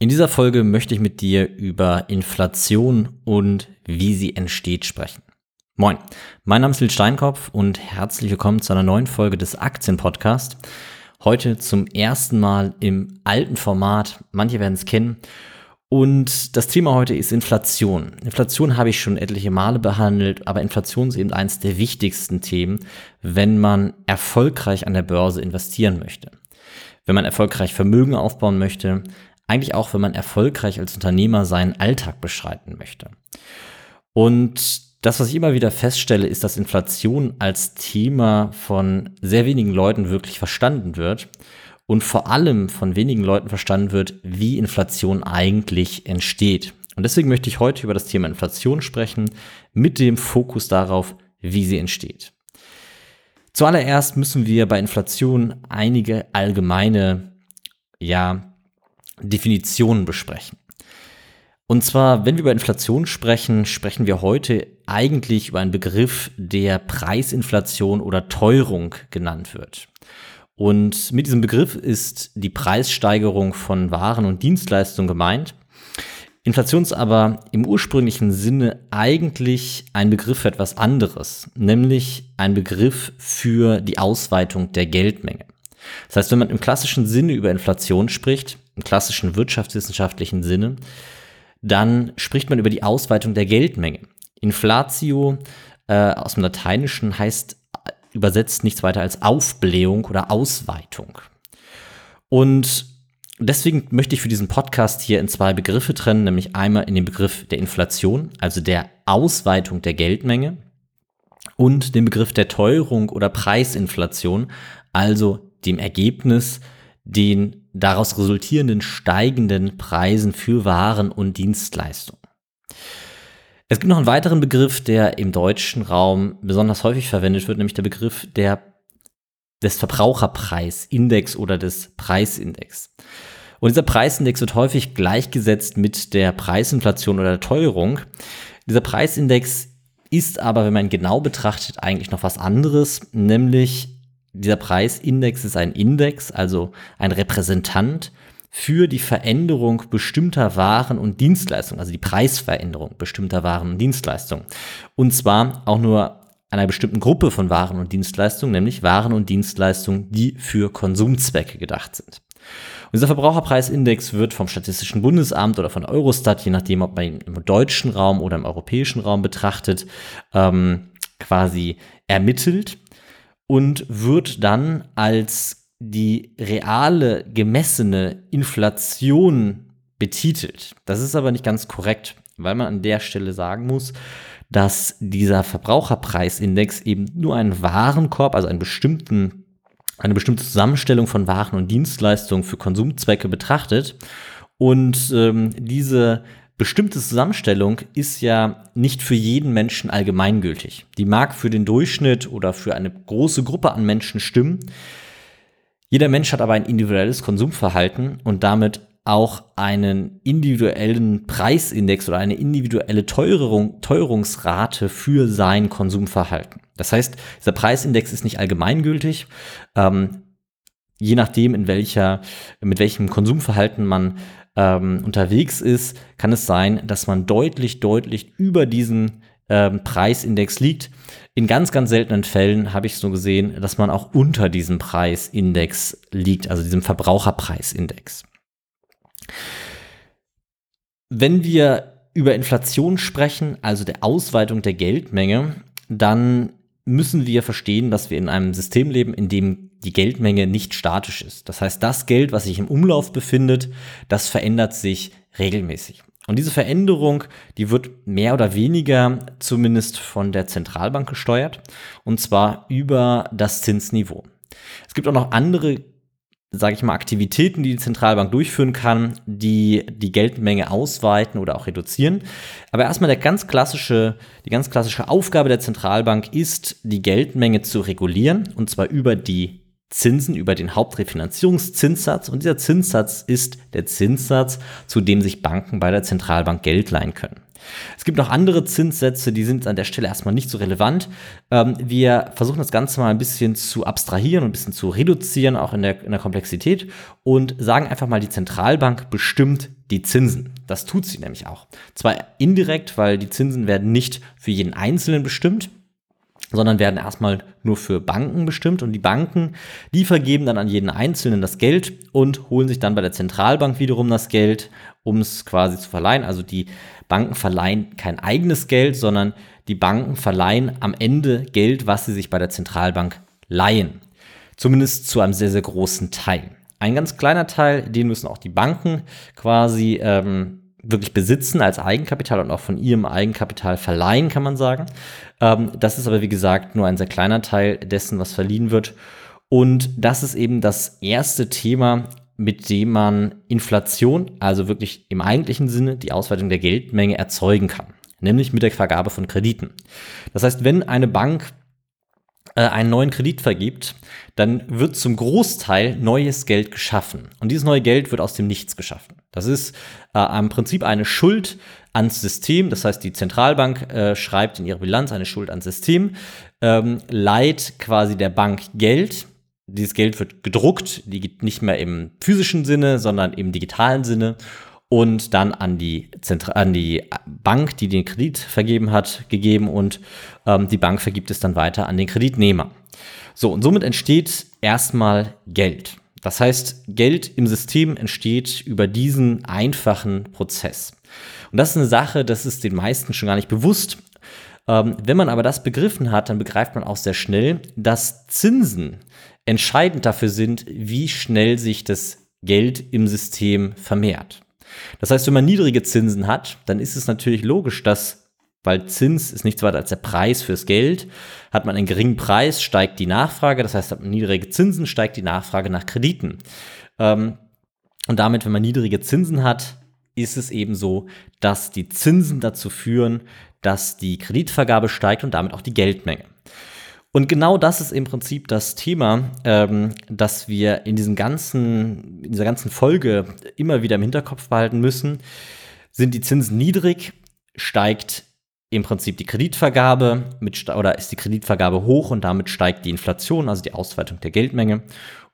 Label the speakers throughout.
Speaker 1: In dieser Folge möchte ich mit dir über Inflation und wie sie entsteht sprechen. Moin, mein Name ist Lil Steinkopf und herzlich willkommen zu einer neuen Folge des Aktienpodcasts. Heute zum ersten Mal im alten Format, manche werden es kennen. Und das Thema heute ist Inflation. Inflation habe ich schon etliche Male behandelt, aber Inflation ist eben eines der wichtigsten Themen, wenn man erfolgreich an der Börse investieren möchte. Wenn man erfolgreich Vermögen aufbauen möchte, eigentlich auch, wenn man erfolgreich als Unternehmer seinen Alltag beschreiten möchte. Und das, was ich immer wieder feststelle, ist, dass Inflation als Thema von sehr wenigen Leuten wirklich verstanden wird und vor allem von wenigen Leuten verstanden wird, wie Inflation eigentlich entsteht. Und deswegen möchte ich heute über das Thema Inflation sprechen, mit dem Fokus darauf, wie sie entsteht. Zuallererst müssen wir bei Inflation einige allgemeine ja, Definitionen besprechen. Und zwar, wenn wir über Inflation sprechen, sprechen wir heute eigentlich über einen Begriff, der Preisinflation oder Teuerung genannt wird. Und mit diesem Begriff ist die Preissteigerung von Waren und Dienstleistungen gemeint. Inflation ist aber im ursprünglichen Sinne eigentlich ein Begriff für etwas anderes, nämlich ein Begriff für die Ausweitung der Geldmenge. Das heißt, wenn man im klassischen Sinne über Inflation spricht, im klassischen wirtschaftswissenschaftlichen Sinne, dann spricht man über die Ausweitung der Geldmenge. Inflatio äh, aus dem Lateinischen heißt übersetzt nichts weiter als Aufblähung oder Ausweitung. Und deswegen möchte ich für diesen Podcast hier in zwei Begriffe trennen, nämlich einmal in den Begriff der Inflation, also der Ausweitung der Geldmenge, und den Begriff der Teuerung oder Preisinflation, also dem Ergebnis, den daraus resultierenden steigenden Preisen für Waren und Dienstleistungen. Es gibt noch einen weiteren Begriff, der im deutschen Raum besonders häufig verwendet wird, nämlich der Begriff der, des Verbraucherpreisindex oder des Preisindex. Und dieser Preisindex wird häufig gleichgesetzt mit der Preisinflation oder der Teuerung. Dieser Preisindex ist aber, wenn man genau betrachtet, eigentlich noch was anderes, nämlich dieser Preisindex ist ein Index, also ein Repräsentant für die Veränderung bestimmter Waren und Dienstleistungen, also die Preisveränderung bestimmter Waren und Dienstleistungen. Und zwar auch nur einer bestimmten Gruppe von Waren und Dienstleistungen, nämlich Waren und Dienstleistungen, die für Konsumzwecke gedacht sind. Und dieser Verbraucherpreisindex wird vom Statistischen Bundesamt oder von Eurostat, je nachdem, ob man ihn im deutschen Raum oder im europäischen Raum betrachtet, ähm, quasi ermittelt und wird dann als die reale gemessene Inflation betitelt. Das ist aber nicht ganz korrekt, weil man an der Stelle sagen muss, dass dieser Verbraucherpreisindex eben nur einen Warenkorb, also einen bestimmten, eine bestimmte Zusammenstellung von Waren und Dienstleistungen für Konsumzwecke betrachtet. Und ähm, diese bestimmte Zusammenstellung ist ja nicht für jeden Menschen allgemeingültig. Die mag für den Durchschnitt oder für eine große Gruppe an Menschen stimmen. Jeder Mensch hat aber ein individuelles Konsumverhalten und damit auch einen individuellen Preisindex oder eine individuelle Teuerung, Teuerungsrate für sein Konsumverhalten. Das heißt, dieser Preisindex ist nicht allgemeingültig. Ähm, je nachdem, in welcher, mit welchem Konsumverhalten man ähm, unterwegs ist, kann es sein, dass man deutlich, deutlich über diesen ähm, Preisindex liegt. In ganz, ganz seltenen Fällen habe ich so gesehen, dass man auch unter diesem Preisindex liegt, also diesem Verbraucherpreisindex. Wenn wir über Inflation sprechen, also der Ausweitung der Geldmenge, dann müssen wir verstehen, dass wir in einem System leben, in dem die Geldmenge nicht statisch ist. Das heißt, das Geld, was sich im Umlauf befindet, das verändert sich regelmäßig. Und diese Veränderung, die wird mehr oder weniger zumindest von der Zentralbank gesteuert, und zwar über das Zinsniveau. Es gibt auch noch andere, sage ich mal, Aktivitäten, die die Zentralbank durchführen kann, die die Geldmenge ausweiten oder auch reduzieren. Aber erstmal der ganz klassische, die ganz klassische Aufgabe der Zentralbank ist, die Geldmenge zu regulieren, und zwar über die Zinsen über den Hauptrefinanzierungszinssatz und dieser Zinssatz ist der Zinssatz, zu dem sich Banken bei der Zentralbank Geld leihen können. Es gibt noch andere Zinssätze, die sind an der Stelle erstmal nicht so relevant. Ähm, wir versuchen das Ganze mal ein bisschen zu abstrahieren und ein bisschen zu reduzieren, auch in der, in der Komplexität, und sagen einfach mal, die Zentralbank bestimmt die Zinsen. Das tut sie nämlich auch. Zwar indirekt, weil die Zinsen werden nicht für jeden Einzelnen bestimmt, sondern werden erstmal nur für Banken bestimmt und die Banken, die vergeben dann an jeden Einzelnen das Geld und holen sich dann bei der Zentralbank wiederum das Geld, um es quasi zu verleihen. Also die Banken verleihen kein eigenes Geld, sondern die Banken verleihen am Ende Geld, was sie sich bei der Zentralbank leihen. Zumindest zu einem sehr, sehr großen Teil. Ein ganz kleiner Teil, den müssen auch die Banken quasi ähm, wirklich besitzen als Eigenkapital und auch von ihrem Eigenkapital verleihen, kann man sagen. Ähm, das ist aber, wie gesagt, nur ein sehr kleiner Teil dessen, was verliehen wird. Und das ist eben das erste Thema, mit dem man Inflation, also wirklich im eigentlichen Sinne die Ausweitung der Geldmenge erzeugen kann, nämlich mit der Vergabe von Krediten. Das heißt, wenn eine Bank einen neuen Kredit vergibt, dann wird zum Großteil neues Geld geschaffen. Und dieses neue Geld wird aus dem Nichts geschaffen. Das ist äh, im Prinzip eine Schuld ans System. Das heißt, die Zentralbank äh, schreibt in ihre Bilanz eine Schuld ans System, ähm, leiht quasi der Bank Geld. Dieses Geld wird gedruckt, die nicht mehr im physischen Sinne, sondern im digitalen Sinne und dann an die, Zentra an die Bank, die den Kredit vergeben hat, gegeben und ähm, die Bank vergibt es dann weiter an den Kreditnehmer. So, und somit entsteht erstmal Geld. Das heißt, Geld im System entsteht über diesen einfachen Prozess. Und das ist eine Sache, das ist den meisten schon gar nicht bewusst. Ähm, wenn man aber das begriffen hat, dann begreift man auch sehr schnell, dass Zinsen entscheidend dafür sind, wie schnell sich das Geld im System vermehrt. Das heißt, wenn man niedrige Zinsen hat, dann ist es natürlich logisch, dass weil Zins ist nichts weiter als der Preis fürs Geld. Hat man einen geringen Preis, steigt die Nachfrage. Das heißt, hat man niedrige Zinsen, steigt die Nachfrage nach Krediten. Ähm, und damit, wenn man niedrige Zinsen hat, ist es eben so, dass die Zinsen dazu führen, dass die Kreditvergabe steigt und damit auch die Geldmenge. Und genau das ist im Prinzip das Thema, ähm, das wir in, diesem ganzen, in dieser ganzen Folge immer wieder im Hinterkopf behalten müssen. Sind die Zinsen niedrig, steigt im Prinzip die Kreditvergabe mit, oder ist die Kreditvergabe hoch und damit steigt die Inflation, also die Ausweitung der Geldmenge.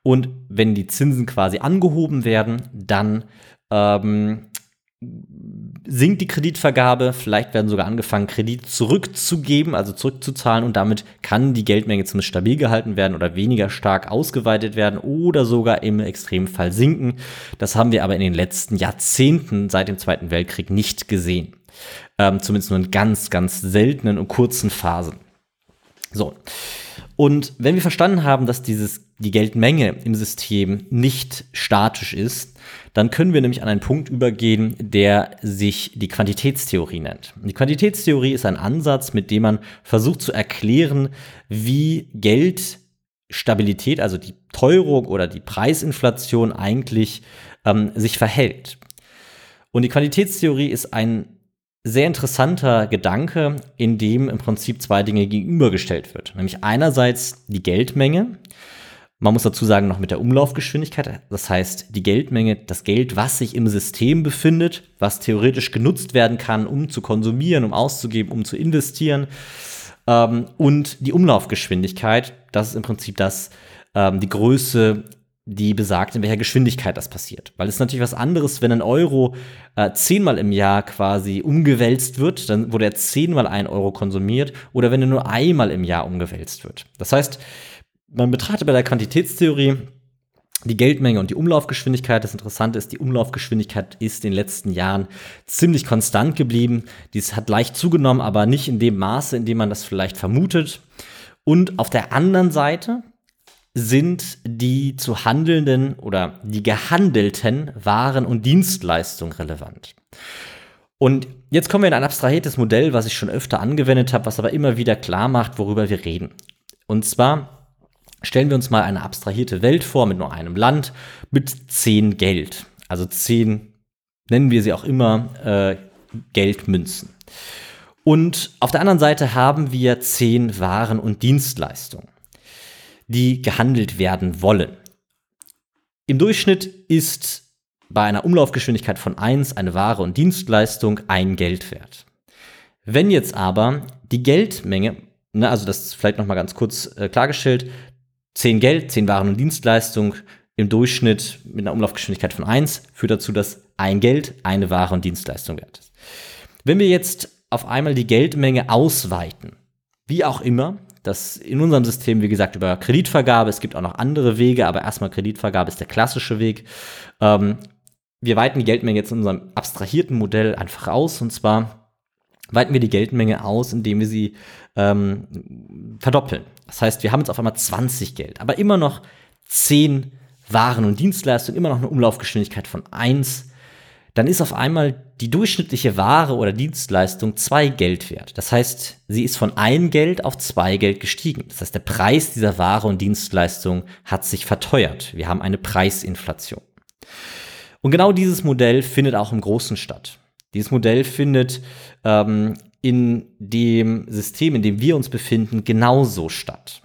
Speaker 1: Und wenn die Zinsen quasi angehoben werden, dann ähm, sinkt die Kreditvergabe, vielleicht werden sogar angefangen, Kredit zurückzugeben, also zurückzuzahlen und damit kann die Geldmenge zumindest stabil gehalten werden oder weniger stark ausgeweitet werden oder sogar im Extremfall sinken. Das haben wir aber in den letzten Jahrzehnten seit dem Zweiten Weltkrieg nicht gesehen. Ähm, zumindest nur in ganz, ganz seltenen und kurzen Phasen. So. Und wenn wir verstanden haben, dass dieses, die Geldmenge im System nicht statisch ist, dann können wir nämlich an einen Punkt übergehen, der sich die Quantitätstheorie nennt. Die Quantitätstheorie ist ein Ansatz, mit dem man versucht zu erklären, wie Geldstabilität, also die Teuerung oder die Preisinflation eigentlich ähm, sich verhält. Und die Quantitätstheorie ist ein sehr interessanter Gedanke, in dem im Prinzip zwei Dinge gegenübergestellt wird. Nämlich einerseits die Geldmenge. Man muss dazu sagen, noch mit der Umlaufgeschwindigkeit. Das heißt, die Geldmenge, das Geld, was sich im System befindet, was theoretisch genutzt werden kann, um zu konsumieren, um auszugeben, um zu investieren. Ähm, und die Umlaufgeschwindigkeit, das ist im Prinzip das, ähm, die Größe die besagt, in welcher Geschwindigkeit das passiert. Weil es ist natürlich was anderes, wenn ein Euro äh, zehnmal im Jahr quasi umgewälzt wird, dann wurde er zehnmal ein Euro konsumiert, oder wenn er nur einmal im Jahr umgewälzt wird. Das heißt, man betrachtet bei der Quantitätstheorie die Geldmenge und die Umlaufgeschwindigkeit. Das Interessante ist, die Umlaufgeschwindigkeit ist in den letzten Jahren ziemlich konstant geblieben. Dies hat leicht zugenommen, aber nicht in dem Maße, in dem man das vielleicht vermutet. Und auf der anderen Seite, sind die zu handelnden oder die gehandelten Waren und Dienstleistungen relevant. Und jetzt kommen wir in ein abstrahiertes Modell, was ich schon öfter angewendet habe, was aber immer wieder klar macht, worüber wir reden. Und zwar stellen wir uns mal eine abstrahierte Welt vor mit nur einem Land mit zehn Geld. Also zehn, nennen wir sie auch immer, äh, Geldmünzen. Und auf der anderen Seite haben wir zehn Waren und Dienstleistungen die gehandelt werden wollen. Im Durchschnitt ist bei einer Umlaufgeschwindigkeit von 1 eine Ware und Dienstleistung ein Geld wert. Wenn jetzt aber die Geldmenge, ne, also das vielleicht nochmal ganz kurz äh, klargestellt, 10 Geld, 10 Waren und Dienstleistung, im Durchschnitt mit einer Umlaufgeschwindigkeit von 1 führt dazu, dass ein Geld eine Ware und Dienstleistung wert ist. Wenn wir jetzt auf einmal die Geldmenge ausweiten, wie auch immer, das in unserem System, wie gesagt, über Kreditvergabe, es gibt auch noch andere Wege, aber erstmal Kreditvergabe ist der klassische Weg. Ähm, wir weiten die Geldmenge jetzt in unserem abstrahierten Modell einfach aus und zwar weiten wir die Geldmenge aus, indem wir sie ähm, verdoppeln. Das heißt, wir haben jetzt auf einmal 20 Geld, aber immer noch 10 Waren und Dienstleistungen, immer noch eine Umlaufgeschwindigkeit von 1 dann ist auf einmal die durchschnittliche Ware oder Dienstleistung zwei Geld wert. Das heißt, sie ist von ein Geld auf zwei Geld gestiegen. Das heißt, der Preis dieser Ware und Dienstleistung hat sich verteuert. Wir haben eine Preisinflation. Und genau dieses Modell findet auch im Großen statt. Dieses Modell findet ähm, in dem System, in dem wir uns befinden, genauso statt.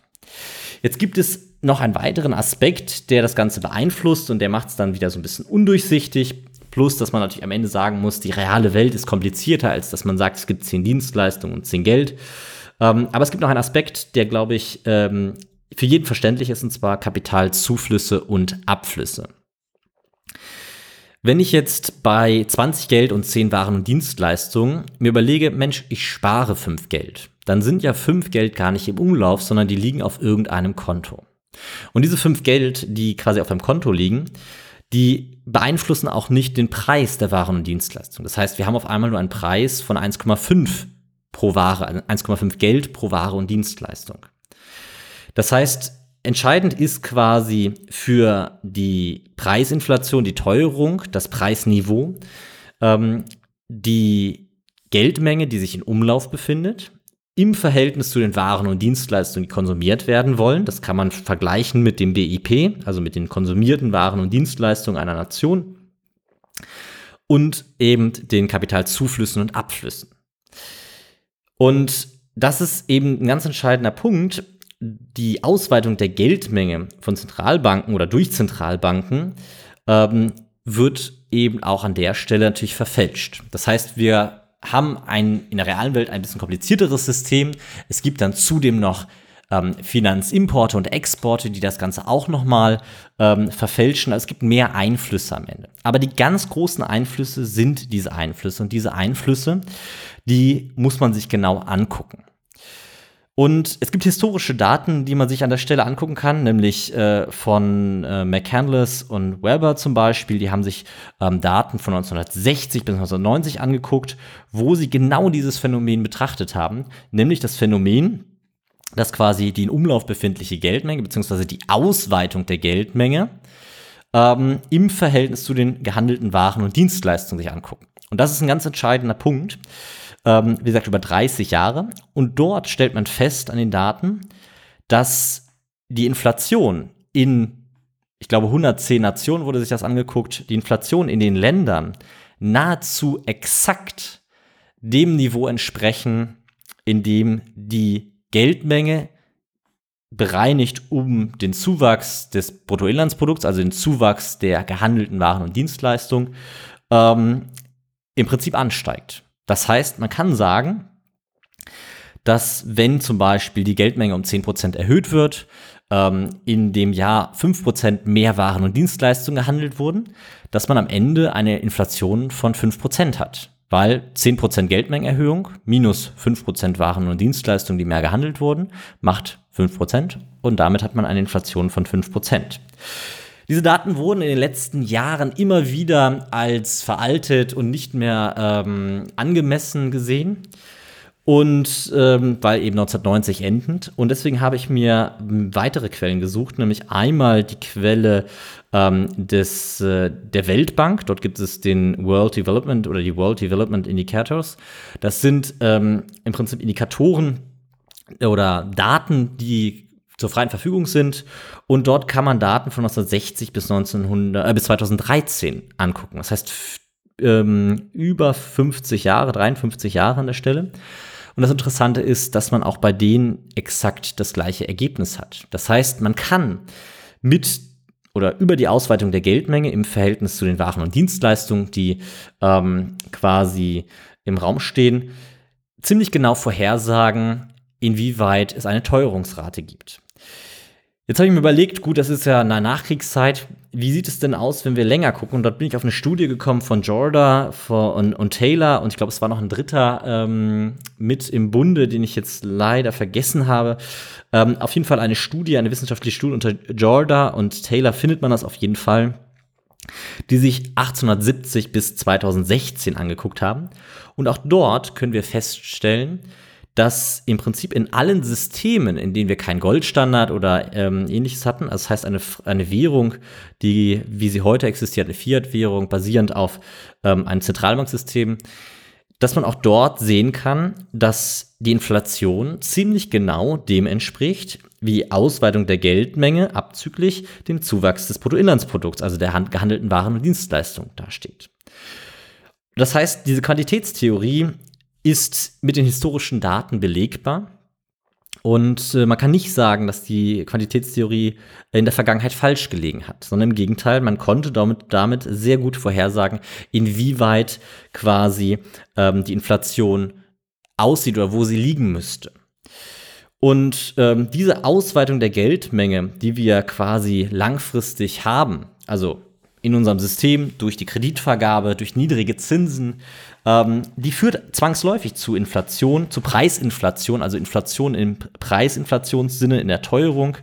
Speaker 1: Jetzt gibt es noch einen weiteren Aspekt, der das Ganze beeinflusst und der macht es dann wieder so ein bisschen undurchsichtig. Plus, dass man natürlich am Ende sagen muss, die reale Welt ist komplizierter, als dass man sagt, es gibt zehn Dienstleistungen und zehn Geld. Ähm, aber es gibt noch einen Aspekt, der, glaube ich, ähm, für jeden verständlich ist, und zwar Kapitalzuflüsse und Abflüsse. Wenn ich jetzt bei 20 Geld und 10 Waren und Dienstleistungen mir überlege, Mensch, ich spare 5 Geld, dann sind ja 5 Geld gar nicht im Umlauf, sondern die liegen auf irgendeinem Konto. Und diese 5 Geld, die quasi auf einem Konto liegen, die beeinflussen auch nicht den Preis der Waren und Dienstleistungen. Das heißt, wir haben auf einmal nur einen Preis von 1,5 pro Ware, 1,5 Geld pro Ware und Dienstleistung. Das heißt, entscheidend ist quasi für die Preisinflation, die Teuerung, das Preisniveau, ähm, die Geldmenge, die sich in Umlauf befindet im Verhältnis zu den Waren und Dienstleistungen, die konsumiert werden wollen. Das kann man vergleichen mit dem BIP, also mit den konsumierten Waren und Dienstleistungen einer Nation. Und eben den Kapitalzuflüssen und Abflüssen. Und das ist eben ein ganz entscheidender Punkt. Die Ausweitung der Geldmenge von Zentralbanken oder durch Zentralbanken ähm, wird eben auch an der Stelle natürlich verfälscht. Das heißt, wir haben ein, in der realen Welt ein bisschen komplizierteres System. Es gibt dann zudem noch ähm, Finanzimporte und Exporte, die das Ganze auch nochmal ähm, verfälschen. Also es gibt mehr Einflüsse am Ende. Aber die ganz großen Einflüsse sind diese Einflüsse. Und diese Einflüsse, die muss man sich genau angucken. Und es gibt historische Daten, die man sich an der Stelle angucken kann, nämlich äh, von äh, McCandless und Weber zum Beispiel. Die haben sich ähm, Daten von 1960 bis 1990 angeguckt, wo sie genau dieses Phänomen betrachtet haben, nämlich das Phänomen, dass quasi die in Umlauf befindliche Geldmenge beziehungsweise die Ausweitung der Geldmenge ähm, im Verhältnis zu den gehandelten Waren und Dienstleistungen sich angucken. Und das ist ein ganz entscheidender Punkt ähm, wie gesagt, über 30 Jahre. Und dort stellt man fest an den Daten, dass die Inflation in, ich glaube, 110 Nationen wurde sich das angeguckt, die Inflation in den Ländern nahezu exakt dem Niveau entsprechen, in dem die Geldmenge bereinigt um den Zuwachs des Bruttoinlandsprodukts, also den Zuwachs der gehandelten Waren und Dienstleistungen, ähm, im Prinzip ansteigt. Das heißt, man kann sagen, dass wenn zum Beispiel die Geldmenge um 10% erhöht wird, ähm, in dem Jahr 5% mehr Waren und Dienstleistungen gehandelt wurden, dass man am Ende eine Inflation von 5% hat. Weil 10% Geldmengenerhöhung minus 5% Waren und Dienstleistungen, die mehr gehandelt wurden, macht 5% und damit hat man eine Inflation von 5%. Diese Daten wurden in den letzten Jahren immer wieder als veraltet und nicht mehr ähm, angemessen gesehen. Und ähm, weil eben 1990 endend. Und deswegen habe ich mir weitere Quellen gesucht, nämlich einmal die Quelle ähm, des, äh, der Weltbank. Dort gibt es den World Development oder die World Development Indicators. Das sind ähm, im Prinzip Indikatoren oder Daten, die zur freien Verfügung sind. Und dort kann man Daten von 1960 bis, 1900, äh, bis 2013 angucken. Das heißt, ähm, über 50 Jahre, 53 Jahre an der Stelle. Und das Interessante ist, dass man auch bei denen exakt das gleiche Ergebnis hat. Das heißt, man kann mit oder über die Ausweitung der Geldmenge im Verhältnis zu den Waren und Dienstleistungen, die ähm, quasi im Raum stehen, ziemlich genau vorhersagen, inwieweit es eine Teuerungsrate gibt. Jetzt habe ich mir überlegt, gut, das ist ja eine Nachkriegszeit. Wie sieht es denn aus, wenn wir länger gucken? Und dort bin ich auf eine Studie gekommen von Jorda und, und Taylor und ich glaube, es war noch ein dritter ähm, mit im Bunde, den ich jetzt leider vergessen habe. Ähm, auf jeden Fall eine Studie, eine wissenschaftliche Studie unter Jorda und Taylor findet man das auf jeden Fall, die sich 1870 bis 2016 angeguckt haben. Und auch dort können wir feststellen, dass im Prinzip in allen Systemen, in denen wir keinen Goldstandard oder ähm, ähnliches hatten, also das heißt eine, eine Währung, die, wie sie heute existiert, eine Fiat-Währung, basierend auf ähm, einem Zentralbanksystem, dass man auch dort sehen kann, dass die Inflation ziemlich genau dem entspricht, wie Ausweitung der Geldmenge abzüglich dem Zuwachs des Bruttoinlandsprodukts, also der gehandelten Waren und Dienstleistungen dasteht. Das heißt, diese Quantitätstheorie ist mit den historischen Daten belegbar. Und äh, man kann nicht sagen, dass die Quantitätstheorie in der Vergangenheit falsch gelegen hat, sondern im Gegenteil, man konnte damit, damit sehr gut vorhersagen, inwieweit quasi ähm, die Inflation aussieht oder wo sie liegen müsste. Und ähm, diese Ausweitung der Geldmenge, die wir quasi langfristig haben, also in unserem System durch die Kreditvergabe, durch niedrige Zinsen, ähm, die führt zwangsläufig zu Inflation, zu Preisinflation, also Inflation im Preisinflationssinne, in der Teuerung.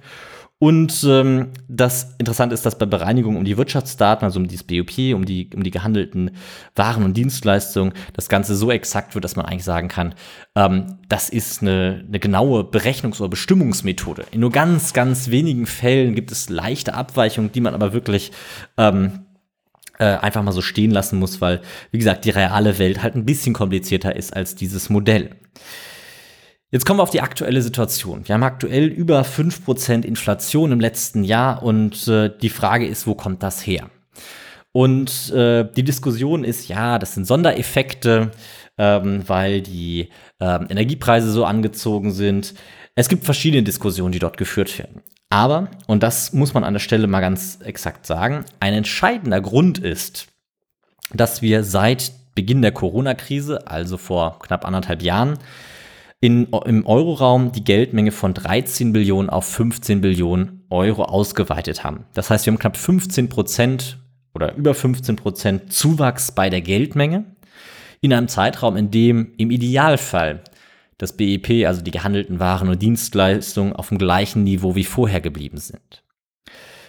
Speaker 1: Und ähm, das Interessante ist, dass bei Bereinigung um die Wirtschaftsdaten, also um dieses BOP, um die, um die gehandelten Waren und Dienstleistungen, das Ganze so exakt wird, dass man eigentlich sagen kann, ähm, das ist eine, eine genaue Berechnungs- oder Bestimmungsmethode. In nur ganz, ganz wenigen Fällen gibt es leichte Abweichungen, die man aber wirklich ähm, äh, einfach mal so stehen lassen muss, weil, wie gesagt, die reale Welt halt ein bisschen komplizierter ist als dieses Modell. Jetzt kommen wir auf die aktuelle Situation. Wir haben aktuell über 5% Inflation im letzten Jahr und äh, die Frage ist, wo kommt das her? Und äh, die Diskussion ist, ja, das sind Sondereffekte, ähm, weil die ähm, Energiepreise so angezogen sind. Es gibt verschiedene Diskussionen, die dort geführt werden. Aber, und das muss man an der Stelle mal ganz exakt sagen, ein entscheidender Grund ist, dass wir seit Beginn der Corona-Krise, also vor knapp anderthalb Jahren, in, im Euroraum die Geldmenge von 13 Billionen auf 15 Billionen Euro ausgeweitet haben. Das heißt, wir haben knapp 15 Prozent oder über 15 Prozent Zuwachs bei der Geldmenge in einem Zeitraum, in dem im Idealfall das BIP, also die gehandelten Waren und Dienstleistungen, auf dem gleichen Niveau wie vorher geblieben sind.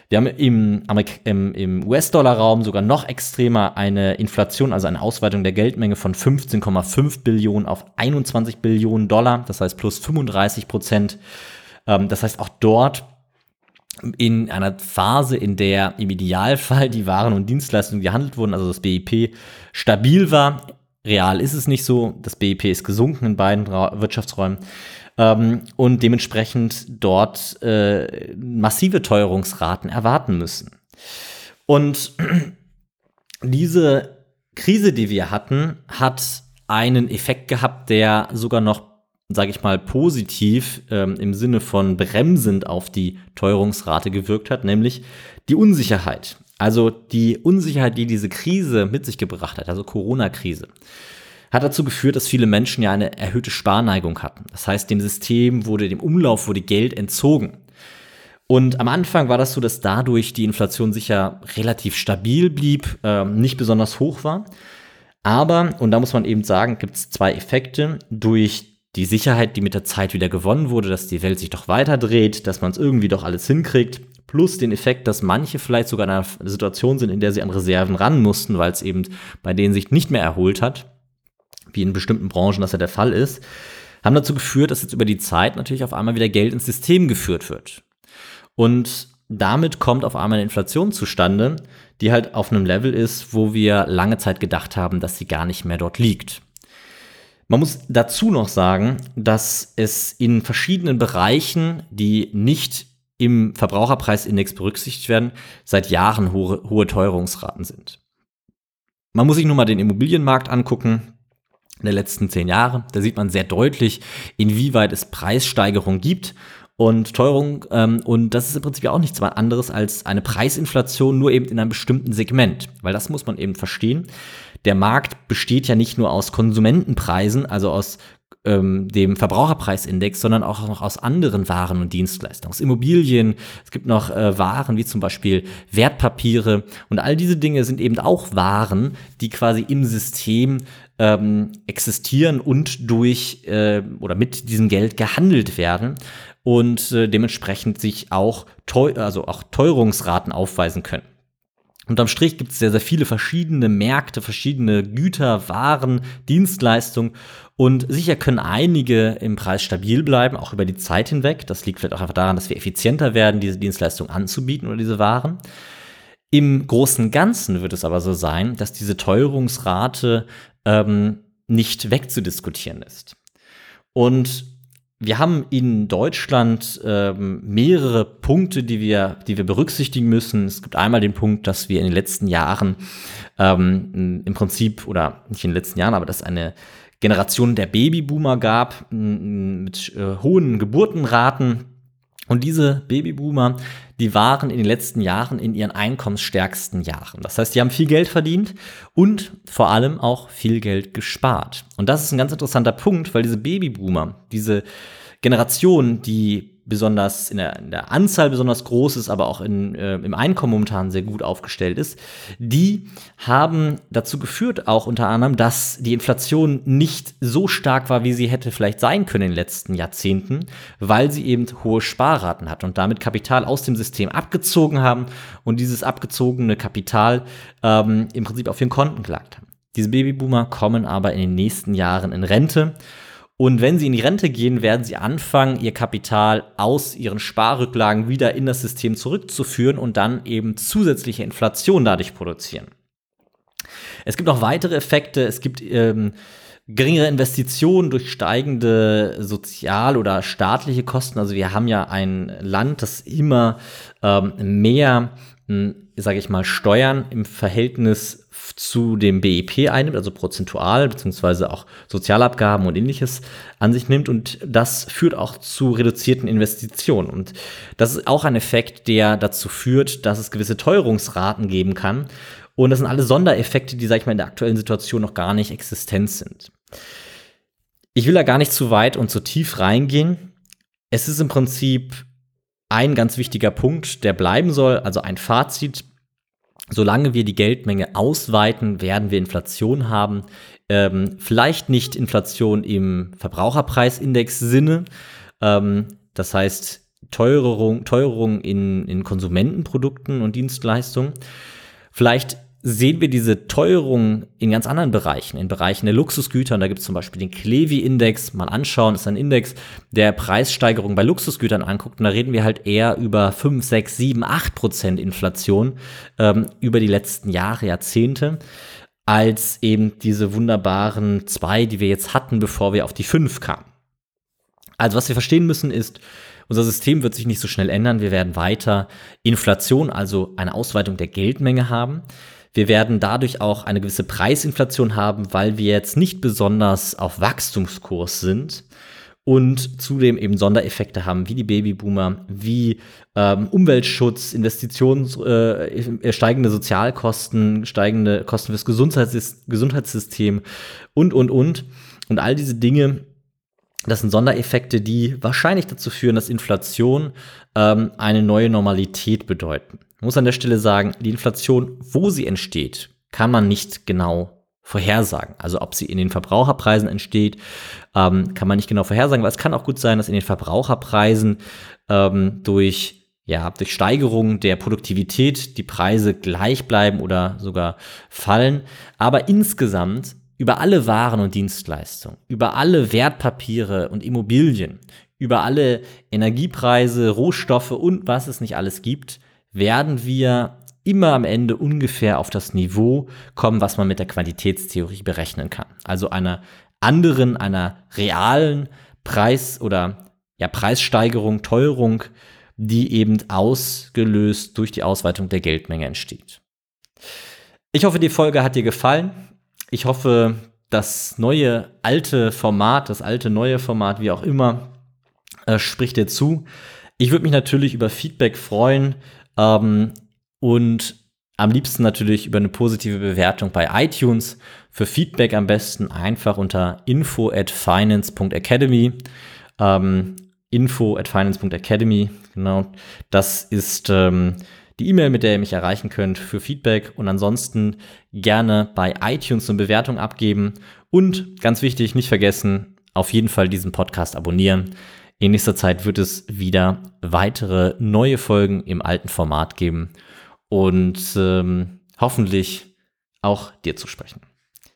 Speaker 1: Wir haben im, im, im US-Dollar-Raum sogar noch extremer eine Inflation, also eine Ausweitung der Geldmenge von 15,5 Billionen auf 21 Billionen Dollar, das heißt plus 35 Prozent. Ähm, das heißt auch dort in einer Phase, in der im Idealfall die Waren und Dienstleistungen gehandelt wurden, also das BIP stabil war. Real ist es nicht so. Das BIP ist gesunken in beiden Ra Wirtschaftsräumen ähm, und dementsprechend dort äh, massive Teuerungsraten erwarten müssen. Und diese Krise, die wir hatten, hat einen Effekt gehabt, der sogar noch, sage ich mal, positiv ähm, im Sinne von bremsend auf die Teuerungsrate gewirkt hat, nämlich die Unsicherheit. Also die Unsicherheit, die diese Krise mit sich gebracht hat, also Corona-Krise hat dazu geführt, dass viele Menschen ja eine erhöhte Sparneigung hatten. Das heißt, dem System wurde, dem Umlauf wurde Geld entzogen. Und am Anfang war das so, dass dadurch die Inflation sicher relativ stabil blieb, äh, nicht besonders hoch war. Aber, und da muss man eben sagen, gibt es zwei Effekte. Durch die Sicherheit, die mit der Zeit wieder gewonnen wurde, dass die Welt sich doch weiter dreht, dass man es irgendwie doch alles hinkriegt, plus den Effekt, dass manche vielleicht sogar in einer Situation sind, in der sie an Reserven ran mussten, weil es eben bei denen sich nicht mehr erholt hat wie in bestimmten Branchen das ja der Fall ist, haben dazu geführt, dass jetzt über die Zeit natürlich auf einmal wieder Geld ins System geführt wird. Und damit kommt auf einmal eine Inflation zustande, die halt auf einem Level ist, wo wir lange Zeit gedacht haben, dass sie gar nicht mehr dort liegt. Man muss dazu noch sagen, dass es in verschiedenen Bereichen, die nicht im Verbraucherpreisindex berücksichtigt werden, seit Jahren hohe, hohe Teuerungsraten sind. Man muss sich nur mal den Immobilienmarkt angucken der letzten zehn Jahre. Da sieht man sehr deutlich, inwieweit es Preissteigerungen gibt und Teuerung. Ähm, und das ist im Prinzip auch nichts anderes als eine Preisinflation, nur eben in einem bestimmten Segment. Weil das muss man eben verstehen. Der Markt besteht ja nicht nur aus Konsumentenpreisen, also aus ähm, dem Verbraucherpreisindex, sondern auch noch aus anderen Waren und Dienstleistungen, Immobilien. Es gibt noch äh, Waren wie zum Beispiel Wertpapiere und all diese Dinge sind eben auch Waren, die quasi im System ähm, existieren und durch äh, oder mit diesem Geld gehandelt werden und äh, dementsprechend sich auch, teu also auch Teuerungsraten aufweisen können. Unterm Strich gibt es sehr, sehr viele verschiedene Märkte, verschiedene Güter, Waren, Dienstleistungen und sicher können einige im Preis stabil bleiben, auch über die Zeit hinweg. Das liegt vielleicht auch einfach daran, dass wir effizienter werden, diese Dienstleistung anzubieten oder diese Waren. Im großen Ganzen wird es aber so sein, dass diese Teuerungsrate ähm, nicht wegzudiskutieren ist. Und wir haben in Deutschland ähm, mehrere Punkte, die wir, die wir berücksichtigen müssen. Es gibt einmal den Punkt, dass wir in den letzten Jahren ähm, im Prinzip, oder nicht in den letzten Jahren, aber dass eine Generation der Babyboomer gab mit äh, hohen Geburtenraten. Und diese Babyboomer, die waren in den letzten Jahren in ihren einkommensstärksten Jahren. Das heißt, die haben viel Geld verdient und vor allem auch viel Geld gespart. Und das ist ein ganz interessanter Punkt, weil diese Babyboomer, diese Generation, die besonders in der, in der Anzahl besonders groß ist, aber auch in, äh, im Einkommen momentan sehr gut aufgestellt ist, die haben dazu geführt, auch unter anderem, dass die Inflation nicht so stark war, wie sie hätte vielleicht sein können in den letzten Jahrzehnten, weil sie eben hohe Sparraten hat und damit Kapital aus dem System abgezogen haben und dieses abgezogene Kapital ähm, im Prinzip auf ihren Konten gelagt haben. Diese Babyboomer kommen aber in den nächsten Jahren in Rente und wenn sie in die Rente gehen, werden sie anfangen, ihr Kapital aus ihren Sparrücklagen wieder in das System zurückzuführen und dann eben zusätzliche Inflation dadurch produzieren. Es gibt noch weitere Effekte. Es gibt ähm, geringere Investitionen durch steigende sozial- oder staatliche Kosten. Also wir haben ja ein Land, das immer ähm, mehr, hm, sage ich mal, Steuern im Verhältnis zu dem BIP einnimmt, also prozentual, beziehungsweise auch Sozialabgaben und ähnliches an sich nimmt. Und das führt auch zu reduzierten Investitionen. Und das ist auch ein Effekt, der dazu führt, dass es gewisse Teuerungsraten geben kann. Und das sind alle Sondereffekte, die, sag ich mal, in der aktuellen Situation noch gar nicht existent sind. Ich will da gar nicht zu weit und zu tief reingehen. Es ist im Prinzip ein ganz wichtiger Punkt, der bleiben soll, also ein Fazit solange wir die Geldmenge ausweiten, werden wir Inflation haben. Ähm, vielleicht nicht Inflation im Verbraucherpreisindex-Sinne. Ähm, das heißt, Teuerung, Teuerung in, in Konsumentenprodukten und Dienstleistungen. Vielleicht sehen wir diese Teuerung in ganz anderen Bereichen, in Bereichen der Luxusgüter. Und da gibt es zum Beispiel den Klevi-Index. Mal anschauen, ist ein Index, der Preissteigerung bei Luxusgütern anguckt. Und da reden wir halt eher über 5, 6, 7, 8 Prozent Inflation ähm, über die letzten Jahre, Jahrzehnte, als eben diese wunderbaren zwei, die wir jetzt hatten, bevor wir auf die 5 kamen. Also was wir verstehen müssen ist, unser System wird sich nicht so schnell ändern. Wir werden weiter Inflation, also eine Ausweitung der Geldmenge haben. Wir werden dadurch auch eine gewisse Preisinflation haben, weil wir jetzt nicht besonders auf Wachstumskurs sind und zudem eben Sondereffekte haben, wie die Babyboomer, wie ähm, Umweltschutz, Investitions, äh, steigende Sozialkosten, steigende Kosten fürs Gesundheits Gesundheitssystem und, und, und. Und all diese Dinge, das sind Sondereffekte, die wahrscheinlich dazu führen, dass Inflation ähm, eine neue Normalität bedeuten. Ich muss an der Stelle sagen, die Inflation, wo sie entsteht, kann man nicht genau vorhersagen. Also ob sie in den Verbraucherpreisen entsteht, ähm, kann man nicht genau vorhersagen, weil es kann auch gut sein, dass in den Verbraucherpreisen ähm, durch ja, durch Steigerung der Produktivität die Preise gleich bleiben oder sogar fallen. Aber insgesamt über alle Waren und Dienstleistungen, über alle Wertpapiere und Immobilien, über alle Energiepreise, Rohstoffe und was es nicht alles gibt, werden wir immer am Ende ungefähr auf das Niveau kommen, was man mit der Quantitätstheorie berechnen kann. Also einer anderen, einer realen Preis- oder ja, Preissteigerung, Teuerung, die eben ausgelöst durch die Ausweitung der Geldmenge entsteht. Ich hoffe, die Folge hat dir gefallen. Ich hoffe, das neue alte Format, das alte neue Format, wie auch immer, äh, spricht dir zu. Ich würde mich natürlich über Feedback freuen. Ähm, und am liebsten natürlich über eine positive Bewertung bei iTunes. Für Feedback am besten einfach unter info at finance.academy. Ähm, info at finance.academy, genau. Das ist ähm, die E-Mail, mit der ihr mich erreichen könnt für Feedback und ansonsten gerne bei iTunes eine Bewertung abgeben und ganz wichtig, nicht vergessen, auf jeden Fall diesen Podcast abonnieren. In nächster Zeit wird es wieder weitere neue Folgen im alten Format geben und ähm, hoffentlich auch dir zu sprechen.